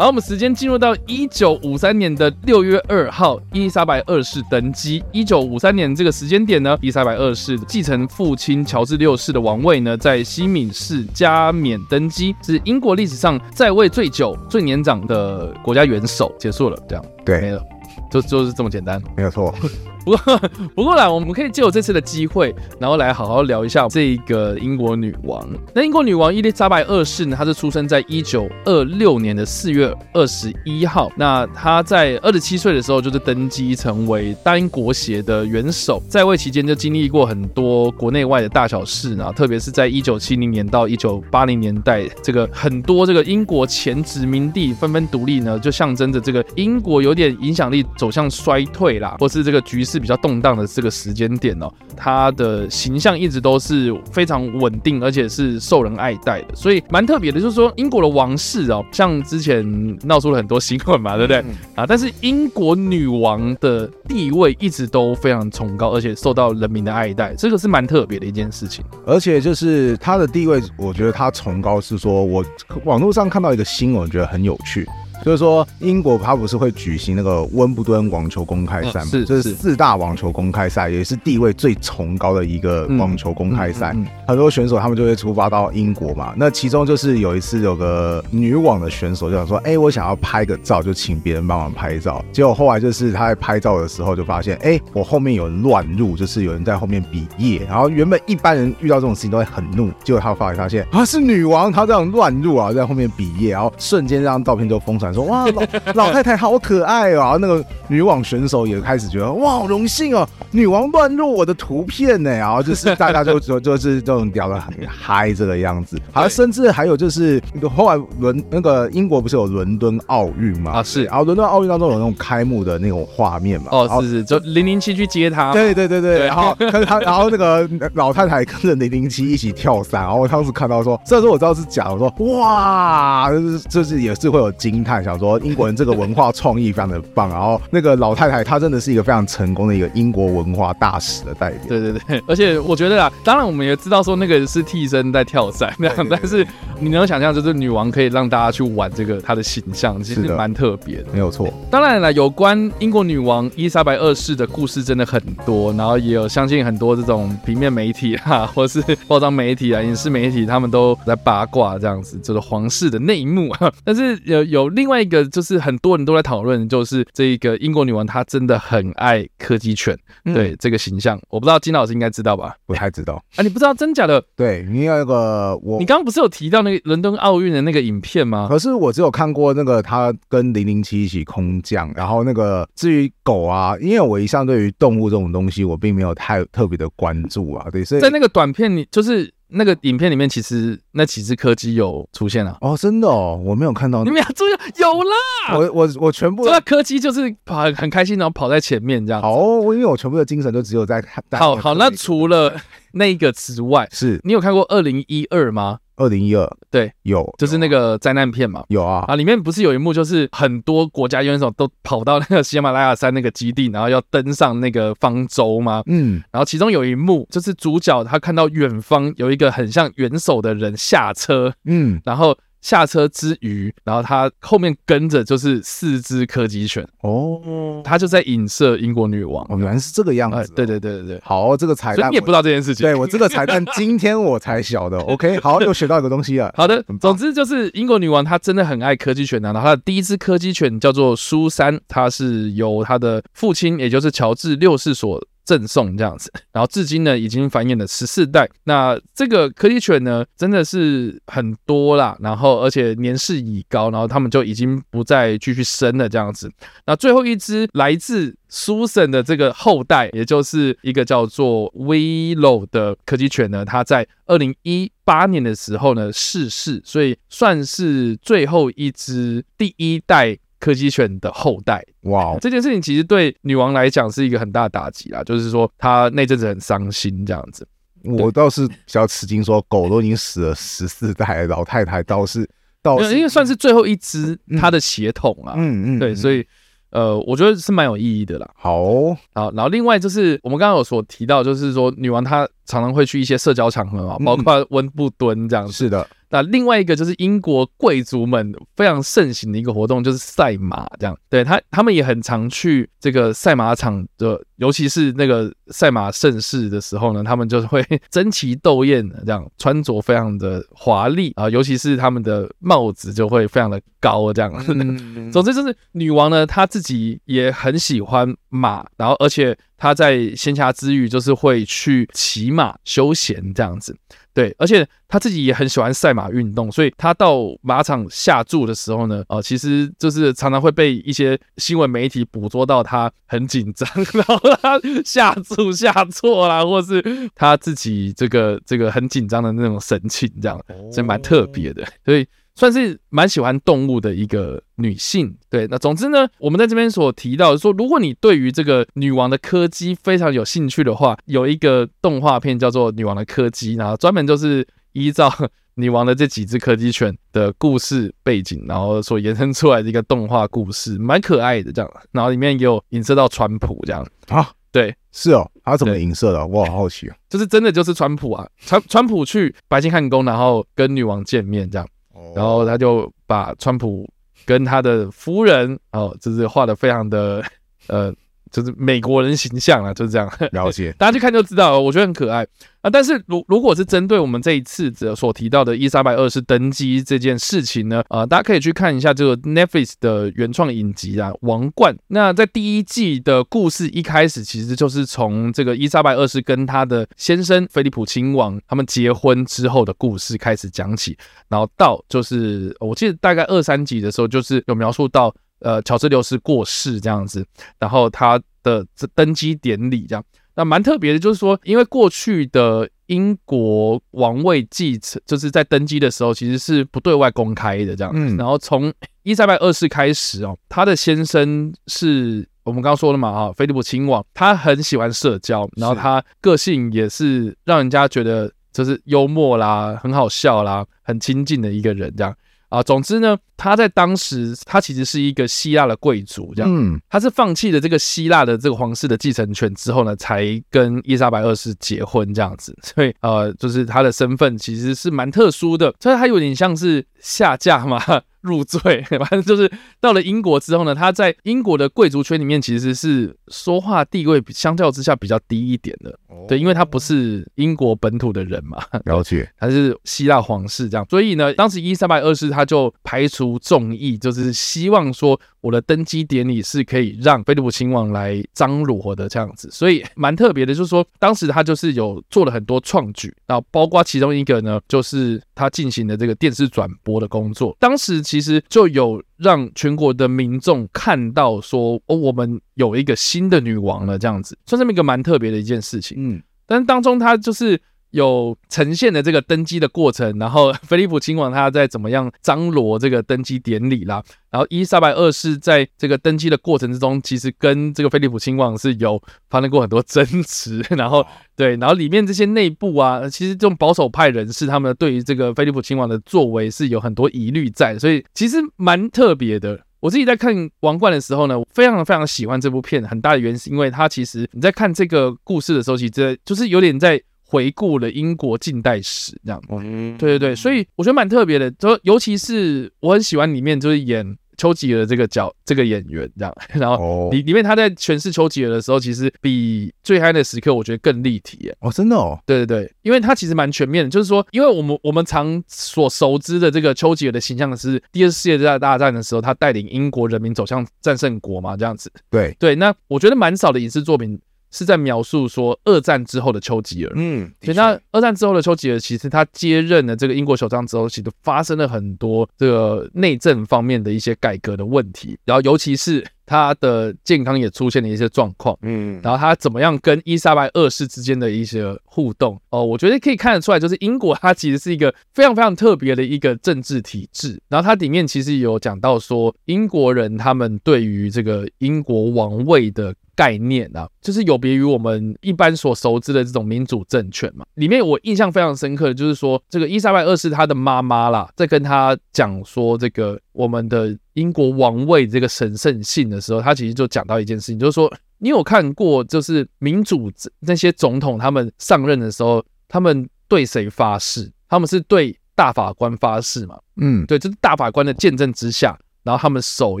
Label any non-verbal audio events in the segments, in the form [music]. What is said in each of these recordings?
好，我们时间进入到一九五三年的六月二号，伊丽莎白二世登基。一九五三年这个时间点呢，伊丽莎白二世继承父亲乔治六世的王位呢，在西敏市加冕登基，是英国历史上在位最久、最年长的国家元首。结束了，这样对，没了，就就是这么简单，没有错。不过，[laughs] 不过啦，我们可以借我这次的机会，然后来好好聊一下这个英国女王。那英国女王伊丽莎白二世呢，她是出生在一九二六年的四月二十一号。那她在二十七岁的时候就是登基成为大英国协的元首，在位期间就经历过很多国内外的大小事呢，特别是在一九七零年到一九八零年代，这个很多这个英国前殖民地纷纷独立呢，就象征着这个英国有点影响力走向衰退啦，或是这个局势势。是比较动荡的这个时间点哦，他的形象一直都是非常稳定，而且是受人爱戴的，所以蛮特别的。就是说，英国的王室哦，像之前闹出了很多新闻嘛，对不对啊？但是英国女王的地位一直都非常崇高，而且受到人民的爱戴，这个是蛮特别的一件事情。而且就是她的地位，我觉得她崇高是说，我网络上看到一个新闻，我觉得很有趣。就是说，英国它不是会举行那个温布顿网球公开赛吗？是，这是四大网球公开赛，也是地位最崇高的一个网球公开赛。很多选手他们就会出发到英国嘛。那其中就是有一次有个女网的选手就想说：“哎，我想要拍个照，就请别人帮忙拍照。”结果后来就是他在拍照的时候就发现：“哎，我后面有人乱入，就是有人在后面比耶。”然后原本一般人遇到这种事情都会很怒，结果他发现发现啊是女王，她这样乱入啊，在后面比耶，然后瞬间这张照片就疯传。说哇老老太太好可爱啊！那个女网选手也开始觉得哇好荣幸哦，女王乱入我的图片呢，然后就是大家就 [laughs] 就就是这种聊得很嗨这个样子。好，甚至还有就是后来伦那个英国不是有伦敦奥运嘛？啊是，然后伦敦奥运当中有那种开幕的那种画面嘛？哦是是，就零零七去接他。对对对对，然后 [laughs] 跟他然后那个老太太跟着零零七一起跳伞，然后我当时看到说，虽然说我知道是假的，我说哇，就是就是也是会有惊叹。想说英国人这个文化创意非常的棒，然后那个老太太她真的是一个非常成功的一个英国文化大使的代表。对对对，而且我觉得啊，当然我们也知道说那个是替身在跳伞那样，但是你能想象就是女王可以让大家去玩这个她的形象，其实蛮特别的，没有错。当然了，有关英国女王伊丽莎白二世的故事真的很多，然后也有相信很多这种平面媒体啊，或是包装媒体啊、影视媒体，他们都在八卦这样子，就是皇室的内幕。但是有有另外一个就是很多人都在讨论，就是这个英国女王她真的很爱柯基犬，嗯、对这个形象，我不知道金老师应该知道吧？不太知道啊，你不知道真假的？对，你有那个我，你刚刚不是有提到那个伦敦奥运的那个影片吗？可是我只有看过那个他跟零零七一起空降，然后那个至于狗啊，因为我一向对于动物这种东西，我并没有太特别的关注啊。对，所以在那个短片里，就是。那个影片里面，其实那几只柯基有出现了哦，真的哦，我没有看到。你们要注意，有啦，我我我全部。这柯基就是跑很开心，然后跑在前面这样。哦，因为我全部的精神都只有在看。好好，那除了那个之外，是你有看过二零一二吗？二零一二，对，有，就是那个灾难片嘛，有啊，啊，里面不是有一幕，就是很多国家元首都跑到那个喜马拉雅山那个基地，然后要登上那个方舟吗？嗯，然后其中有一幕，就是主角他看到远方有一个很像元首的人下车，嗯，然后。下车之余，然后他后面跟着就是四只柯基犬哦，他就在影射英国女王。哦，原来是这个样子，哦。对对对对对，好，这个彩蛋你也不知道这件事情。对，我这个彩蛋 [laughs] 今天我才晓得。OK，[laughs] 好，又学到一个东西了。好的，总之就是英国女王她真的很爱柯基犬啊。然后她的第一只柯基犬叫做苏珊，它是由她的父亲，也就是乔治六世所。赠送这样子，[laughs] 然后至今呢已经繁衍了十四代。那这个柯基犬呢真的是很多啦，然后而且年事已高，然后他们就已经不再继续生了这样子。那最后一只来自 Susan 的这个后代，也就是一个叫做 Willow 的柯基犬呢，它在二零一八年的时候呢逝世，所以算是最后一只第一代。柯基犬的后代，哇！这件事情其实对女王来讲是一个很大的打击啦，就是说她那阵子很伤心这样子。我倒是比较吃惊，说狗都已经死了十四代，老太太倒是倒是因为算是最后一只她的血统啊，嗯嗯，对，所以。呃，我觉得是蛮有意义的啦。好，哦，好，然后另外就是我们刚刚有所提到，就是说女王她常常会去一些社交场合啊，包括温布敦这样子。是的。那另外一个就是英国贵族们非常盛行的一个活动，就是赛马，这样。对他，他们也很常去这个赛马场的，尤其是那个赛马盛世的时候呢，他们就会 [laughs] 争奇斗艳这样，穿着非常的华丽啊，尤其是他们的帽子就会非常的高，这样。嗯、总之就是女王呢，她自己也很喜欢马，然后而且她在闲暇之余就是会去骑马休闲这样子。对，而且她自己也很喜欢赛马运动，所以她到马场下注的时候呢，呃，其实就是常常会被一些新闻媒体捕捉到她很紧张，然 [laughs] 后他 [laughs] 下注下错啦，或是他自己这个这个很紧张的那种神情，这样，所以蛮特别的，所以。算是蛮喜欢动物的一个女性，对。那总之呢，我们在这边所提到的说，如果你对于这个女王的柯基非常有兴趣的话，有一个动画片叫做《女王的柯基》，然后专门就是依照 [laughs] 女王的这几只柯基犬的故事背景，然后所延伸出来的一个动画故事，蛮可爱的这样。然后里面也有影射到川普这样啊，对，是哦，他怎么影射的？我好好奇啊。就是真的就是川普啊，川川普去白金汉宫，然后跟女王见面这样。然后他就把川普跟他的夫人哦，就是画的非常的呃。就是美国人形象啊，就是这样。了解，[laughs] 大家去看就知道了。我觉得很可爱啊。但是如如果是针对我们这一次所提到的伊莎白二世登基这件事情呢，啊，大家可以去看一下这个 Netflix 的原创影集啊，《王冠》。那在第一季的故事一开始，其实就是从这个伊莎白二世跟他的先生菲利普亲王他们结婚之后的故事开始讲起，然后到就是我记得大概二三集的时候，就是有描述到。呃，乔治六世过世这样子，然后他的这登基典礼这样，那蛮特别的，就是说，因为过去的英国王位继承，就是在登基的时候其实是不对外公开的这样，嗯，然后从伊丽莎白二世开始哦，他的先生是我们刚刚说了嘛，哈，菲利普亲王，他很喜欢社交，然后他个性也是让人家觉得就是幽默啦，很好笑啦，很亲近的一个人这样。啊，总之呢，他在当时，他其实是一个希腊的贵族，这样，嗯，他是放弃了这个希腊的这个皇室的继承权之后呢，才跟伊丽莎白二世结婚这样子，所以呃，就是他的身份其实是蛮特殊的，所以他有点像是下嫁嘛。入赘，[laughs] 反正就是到了英国之后呢，他在英国的贵族圈里面其实是说话地位相较之下比较低一点的，对，因为他不是英国本土的人嘛，[laughs] 了解，他是希腊皇室这样，所以呢，当时伊丽莎白二世他就排除众议，就是希望说我的登基典礼是可以让菲利普亲王来张罗的这样子，所以蛮特别的，就是说当时他就是有做了很多创举，然后包括其中一个呢，就是他进行的这个电视转播的工作，当时。其实就有让全国的民众看到说，哦，我们有一个新的女王了，这样子，算是一个蛮特别的一件事情。嗯，但是当中她就是。有呈现的这个登基的过程，然后 [laughs] 菲利普亲王他在怎么样张罗这个登基典礼啦，然后伊丽莎白二世在这个登基的过程之中，其实跟这个菲利普亲王是有发生过很多争执，[laughs] 然后对，然后里面这些内部啊，其实这种保守派人士他们对于这个菲利普亲王的作为是有很多疑虑在，所以其实蛮特别的。我自己在看《王冠》的时候呢，非常非常喜欢这部片，很大的原因是因为它其实你在看这个故事的时候，其实就是有点在。回顾了英国近代史，这样，嗯，对对对，所以我觉得蛮特别的，就尤其是我很喜欢里面就是演丘吉尔这个角这个演员这样，[laughs] 然后里里面他在诠释丘吉尔的时候，其实比最嗨的时刻我觉得更立体耶，哦，真的哦，对对对，因为他其实蛮全面的，就是说，因为我们我们常所熟知的这个丘吉尔的形象是第二次世界大战的时候，他带领英国人民走向战胜国嘛，这样子，对。对，那我觉得蛮少的影视作品。是在描述说二战之后的丘吉尔，嗯，所以那二战之后的丘吉尔，其实他接任了这个英国首相之后，其实发生了很多这个内政方面的一些改革的问题，然后尤其是。他的健康也出现了一些状况，嗯，然后他怎么样跟伊莎白二世之间的一些互动哦，我觉得可以看得出来，就是英国它其实是一个非常非常特别的一个政治体制。然后它里面其实有讲到说，英国人他们对于这个英国王位的概念啊，就是有别于我们一般所熟知的这种民主政权嘛。里面我印象非常深刻的就是说，这个伊莎白二世她的妈妈啦，在跟他讲说这个我们的英国王位这个神圣性的时候，他其实就讲到一件事情，就是说。你有看过，就是民主那些总统他们上任的时候，他们对谁发誓？他们是对大法官发誓嘛？嗯，对，就是大法官的见证之下，然后他们手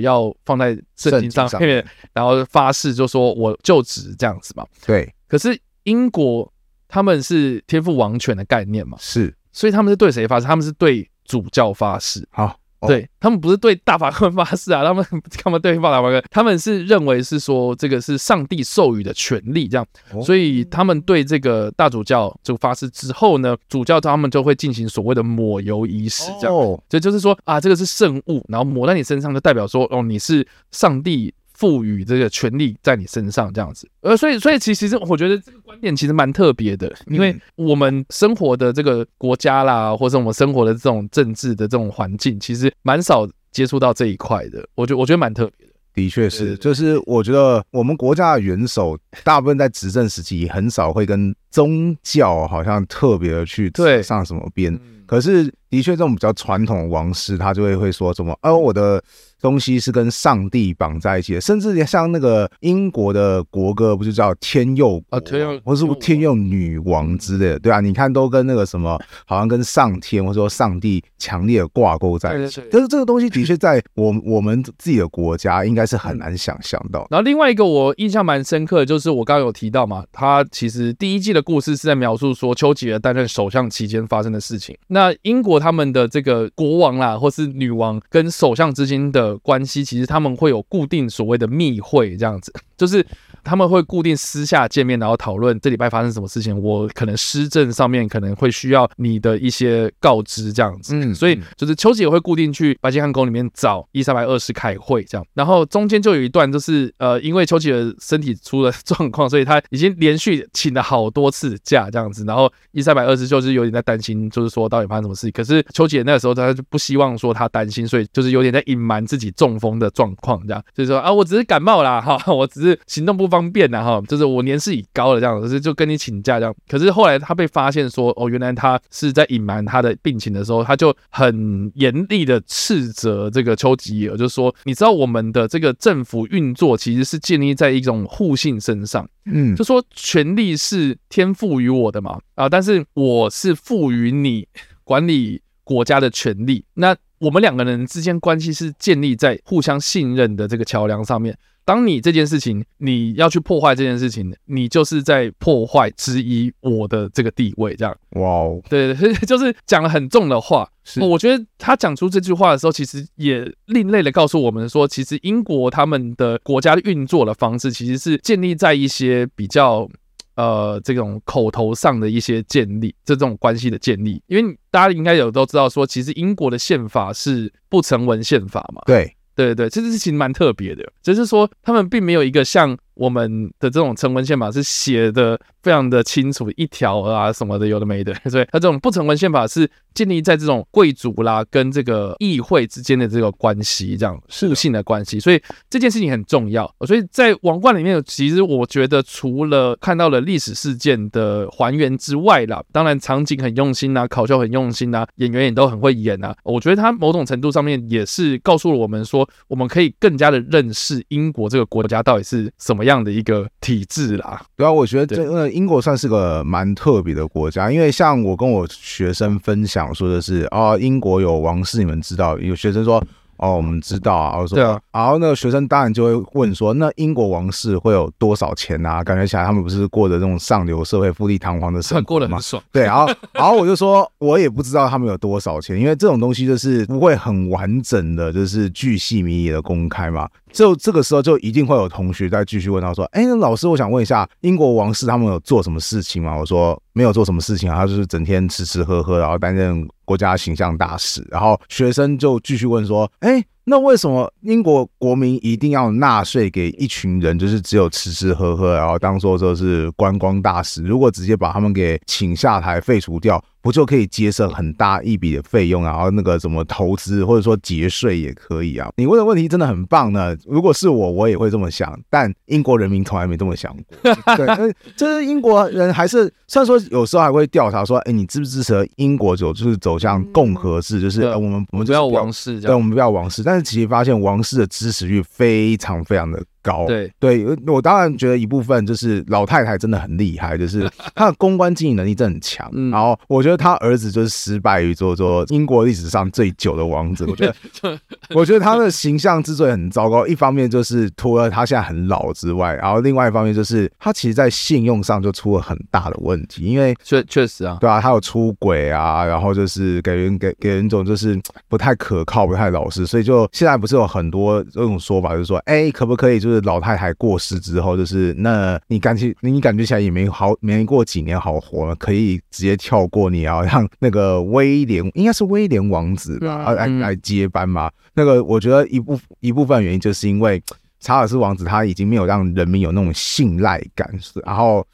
要放在圣经上面，然后发誓就说我就职这样子嘛。对。可是英国他们是天赋王权的概念嘛？是。所以他们是对谁发誓？他们是对主教发誓。好。对他们不是对大法官发誓啊，他们 [laughs] 他们对大法官，他们是认为是说这个是上帝授予的权利，这样，所以他们对这个大主教就发誓之后呢，主教他们就会进行所谓的抹油仪式，这样，所以就是说啊，这个是圣物，然后抹在你身上，就代表说哦，你是上帝。赋予这个权利在你身上，这样子，呃，所以，所以其实我觉得这个观点其实蛮特别的，因为我们生活的这个国家啦，或者我们生活的这种政治的这种环境，其实蛮少接触到这一块的。我觉得，我觉得蛮特别的。的确是，就是我觉得我们国家的元首大部分在执政时期很少会跟宗教好像特别的去上什么边，可是的确这种比较传统的王室，他就会会说什么，哦，我的。东西是跟上帝绑在一起的，甚至像那个英国的国歌，不是叫天佑啊，天佑，或是天佑女王之类的，对啊，你看都跟那个什么，好像跟上天或者说上帝强烈的挂钩在一起。但是这个东西的确在我 [laughs] 我们自己的国家应该是很难想象到。然后另外一个我印象蛮深刻的，就是我刚刚有提到嘛，他其实第一季的故事是在描述说丘吉尔担任首相期间发生的事情。那那英国他们的这个国王啦，或是女王跟首相之间的关系其实他们会有固定所谓的密会，这样子，就是他们会固定私下见面，然后讨论这礼拜发生什么事情。我可能施政上面可能会需要你的一些告知，这样子。嗯，所以就是丘吉尔会固定去白金汉宫里面找伊丽莎白二世开会，这样。然后中间就有一段，就是呃，因为丘吉尔身体出了状况，所以他已经连续请了好多次假，这样子。然后伊丽莎白二世就是有点在担心，就是说到底发生什么事情。可是丘吉尔那个时候他就不希望说他担心，所以就是有点在隐瞒自己。中风的状况，这样所以说啊，我只是感冒啦，哈，我只是行动不方便啦，哈，就是我年事已高了，这样，可是就跟你请假这样。可是后来他被发现说，哦，原来他是在隐瞒他的病情的时候，他就很严厉的斥责这个丘吉尔，就是说，你知道我们的这个政府运作其实是建立在一种互信身上，嗯，就说权力是天赋予我的嘛，啊，但是我是赋予你管理国家的权利，那。我们两个人之间关系是建立在互相信任的这个桥梁上面。当你这件事情你要去破坏这件事情，你就是在破坏质疑我的这个地位。这样，哇哦，对，[laughs] 就是讲了很重的话。是，我觉得他讲出这句话的时候，其实也另类的告诉我们说，其实英国他们的国家的运作的方式，其实是建立在一些比较。呃，这种口头上的一些建立，这种关系的建立，因为大家应该有都知道说，其实英国的宪法是不成文宪法嘛。对，对对对，这件事情蛮特别的，只是说他们并没有一个像。我们的这种成文宪法是写的非常的清楚，一条啊什么的有的没的，[laughs] 所以它这种不成文宪法是建立在这种贵族啦跟这个议会之间的这个关系，这样互信的关系，所以这件事情很重要。所以在王冠里面，其实我觉得除了看到了历史事件的还原之外啦，当然场景很用心呐，考究很用心呐，演员也都很会演呐。我觉得他某种程度上面也是告诉了我们说，我们可以更加的认识英国这个国家到底是什么样。这样的一个体制啦，对啊，我觉得这个英国算是个蛮特别的国家，因为像我跟我学生分享说的是，哦，英国有王室，你们知道？有学生说。哦，我们知道啊。我说，对啊。然后那个学生当然就会问说，那英国王室会有多少钱啊？感觉起来他们不是过着这种上流社会、富丽堂皇的生活吗？过得很爽。对，然后，然后我就说，我也不知道他们有多少钱，因为这种东西就是不会很完整的，就是巨细靡遗的公开嘛。就这个时候，就一定会有同学再继续问他说，哎，那老师，我想问一下，英国王室他们有做什么事情吗？我说没有做什么事情啊，他就是整天吃吃喝喝，然后担任国家形象大使。然后学生就继续问说，哎。那为什么英国国民一定要纳税给一群人，就是只有吃吃喝喝，然后当做说是观光大使？如果直接把他们给请下台废除掉？不就可以节省很大一笔的费用，然后那个怎么投资或者说节税也可以啊？你问的问题真的很棒呢。如果是我，我也会这么想，但英国人民从来没这么想过。[laughs] 对，就是英国人还是虽然说有时候还会调查说，哎，你支不支持英国走就是走向共和制，就是我们我们不要王室，对，我们不要王室。但是其实发现王室的支持率非常非常的。高对对，我当然觉得一部分就是老太太真的很厉害，就是 [laughs] 她的公关经营能力真的很强。嗯、然后我觉得她儿子就是失败于做做英国历史上最久的王子。我觉得，[laughs] 我觉得他的形象之所以很糟糕，一方面就是除了他现在很老之外，然后另外一方面就是他其实在信用上就出了很大的问题，因为确确实啊，对啊，他有出轨啊，然后就是给人给给人一种就是不太可靠、不太老实，所以就现在不是有很多这种说法，就是说，哎、欸，可不可以就。就是老太太过世之后，就是那你感觉你感觉起来也没好没过几年好活了，可以直接跳过你要，让那个威廉应该是威廉王子吧，来来接班嘛。那个我觉得一部一部分原因就是因为查尔斯王子他已经没有让人民有那种信赖感，然后。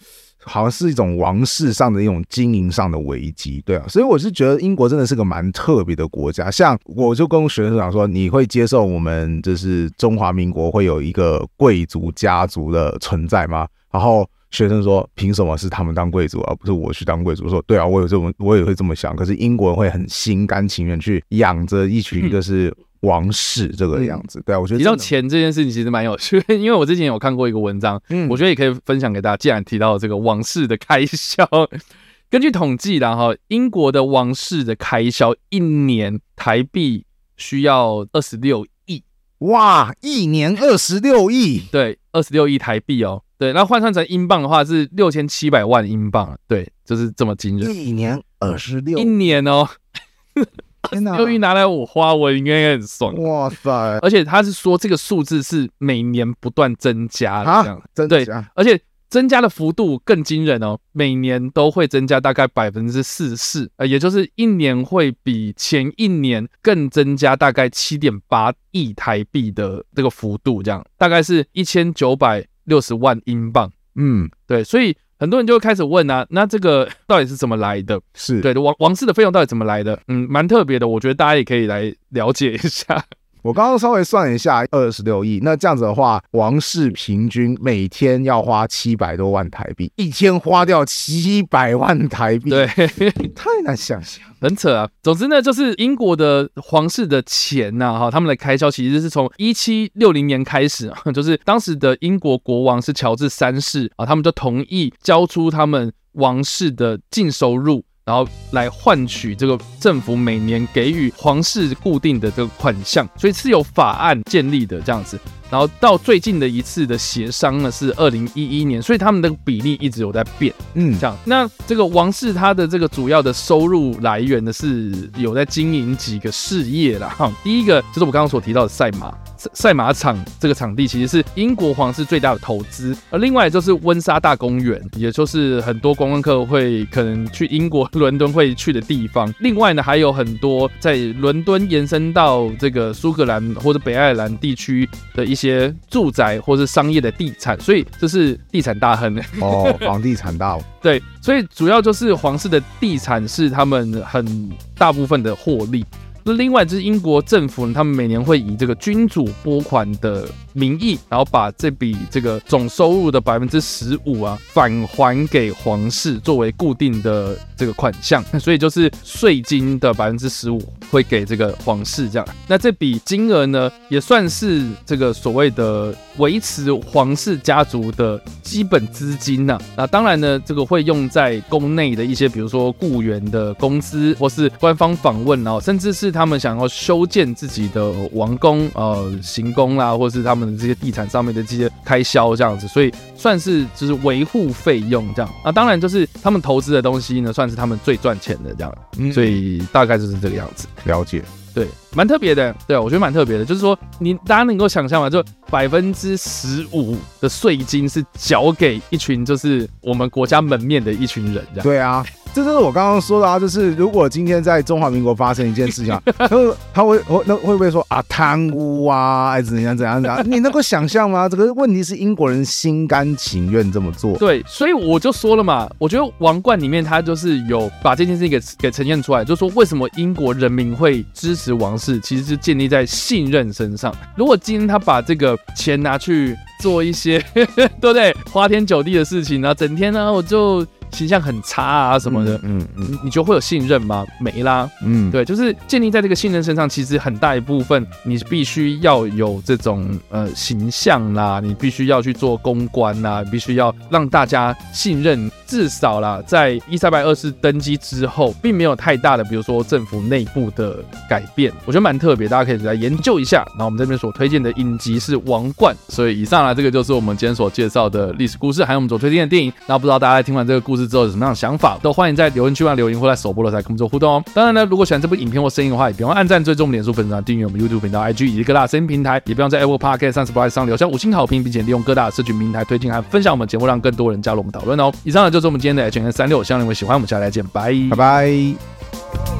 好像是一种王室上的一种经营上的危机，对啊，所以我是觉得英国真的是个蛮特别的国家。像我就跟学生讲说，你会接受我们就是中华民国会有一个贵族家族的存在吗？然后学生说，凭什么是他们当贵族而不是我去当贵族？说对啊，我有这种，我也会这么想。可是英国人会很心甘情愿去养着一群就是。王室这个样子，对啊，我觉得提到钱这件事情其实蛮有趣，因为我之前有看过一个文章，嗯，我觉得也可以分享给大家。既然提到这个王室的开销，根据统计然后英国的王室的开销一年台币需要二十六亿，哇，一年二十六亿，对，二十六亿台币哦，对，那换算成英镑的话是六千七百万英镑，对，就是这么惊人，一年二十六，一年哦。[laughs] 六亿拿来我花，我应该很爽。哇塞！而且他是说这个数字是每年不断增加的，这样增对，而且增加的幅度更惊人哦，每年都会增加大概百分之四十四，呃，也就是一年会比前一年更增加大概七点八亿台币的这个幅度，这样大概是一千九百六十万英镑。嗯，对，所以。很多人就会开始问啊，那这个到底是怎么来的？是对的，王王室的费用到底怎么来的？嗯，蛮特别的，我觉得大家也可以来了解一下。我刚刚稍微算了一下，二十六亿，那这样子的话，王室平均每天要花七百多万台币，一天花掉七百万台币，对，[laughs] 太难想象，很扯啊。总之呢，就是英国的皇室的钱呐，哈，他们的开销其实是从一七六零年开始啊，[laughs] 就是当时的英国国王是乔治三世啊，他们就同意交出他们王室的净收入。然后来换取这个政府每年给予皇室固定的这个款项，所以是有法案建立的这样子。然后到最近的一次的协商呢，是二零一一年，所以他们的比例一直有在变，嗯，这样。那这个王室它的这个主要的收入来源呢，是有在经营几个事业啦。哈。第一个就是我刚刚所提到的赛马赛赛马场这个场地，其实是英国皇室最大的投资。而另外就是温莎大公园，也就是很多观光客会可能去英国伦敦会去的地方。另外呢，还有很多在伦敦延伸到这个苏格兰或者北爱尔兰地区的一。一些住宅或是商业的地产，所以这是地产大亨哦，房地产大对，所以主要就是皇室的地产是他们很大部分的获利。那另外就是英国政府呢，他们每年会以这个君主拨款的名义，然后把这笔这个总收入的百分之十五啊返还给皇室作为固定的这个款项，所以就是税金的百分之十五会给这个皇室这样。那这笔金额呢，也算是这个所谓的维持皇室家族的基本资金呐。那当然呢，这个会用在宫内的一些，比如说雇员的工资，或是官方访问哦，甚至是。他们想要修建自己的王宫、呃行宫啦，或是他们的这些地产上面的这些开销这样子，所以算是就是维护费用这样。那当然就是他们投资的东西呢，算是他们最赚钱的这样。嗯，所以大概就是这个样子。了解，对，蛮特别的。对，我觉得蛮特别的，就是说你大家能够想象吗？就百分之十五的税金是缴给一群就是我们国家门面的一群人这样。对啊。这就是我刚刚说的啊，就是如果今天在中华民国发生一件事情，[laughs] 他会他会那会不会说啊贪污啊，还是怎样怎样怎样？你能够想象吗？这个问题是英国人心甘情愿这么做。对，所以我就说了嘛，我觉得《王冠》里面他就是有把这件事情给给呈现出来，就是说为什么英国人民会支持王室，其实是建立在信任身上。如果今天他把这个钱拿去做一些，[laughs] 对不对？花天酒地的事情呢，整天呢我就。形象很差啊什么的，嗯嗯，嗯，你觉得会有信任吗？没啦，嗯，对，就是建立在这个信任身上，其实很大一部分你必须要有这种呃形象啦，你必须要去做公关啦，你必须要让大家信任。至少啦，在伊丽莎白二世登基之后，并没有太大的，比如说政府内部的改变，我觉得蛮特别，大家可以来研究一下。那我们这边所推荐的影集是《王冠》，所以以上呢，这个就是我们今天所介绍的历史故事，还有我们所推荐的电影。那不知道大家在听完这个故事之后有什么样的想法，都欢迎在留言区上留言，或在首播的时候跟我们做互动哦。当然呢，如果喜欢这部影片或声音的话，也别忘按赞、追踪我们脸书粉丝团、订阅我们 YouTube 频道、IG 以及各大声音平台，也别忘在 Apple Podcast 上、Spotify 上留下五星好评，并且利用各大社群平台推荐和分享我们节目，让更多人加入我们讨论哦。以上呢，就是我们今天的 H N。三六，希望你们喜欢，我们下期再见，拜拜拜。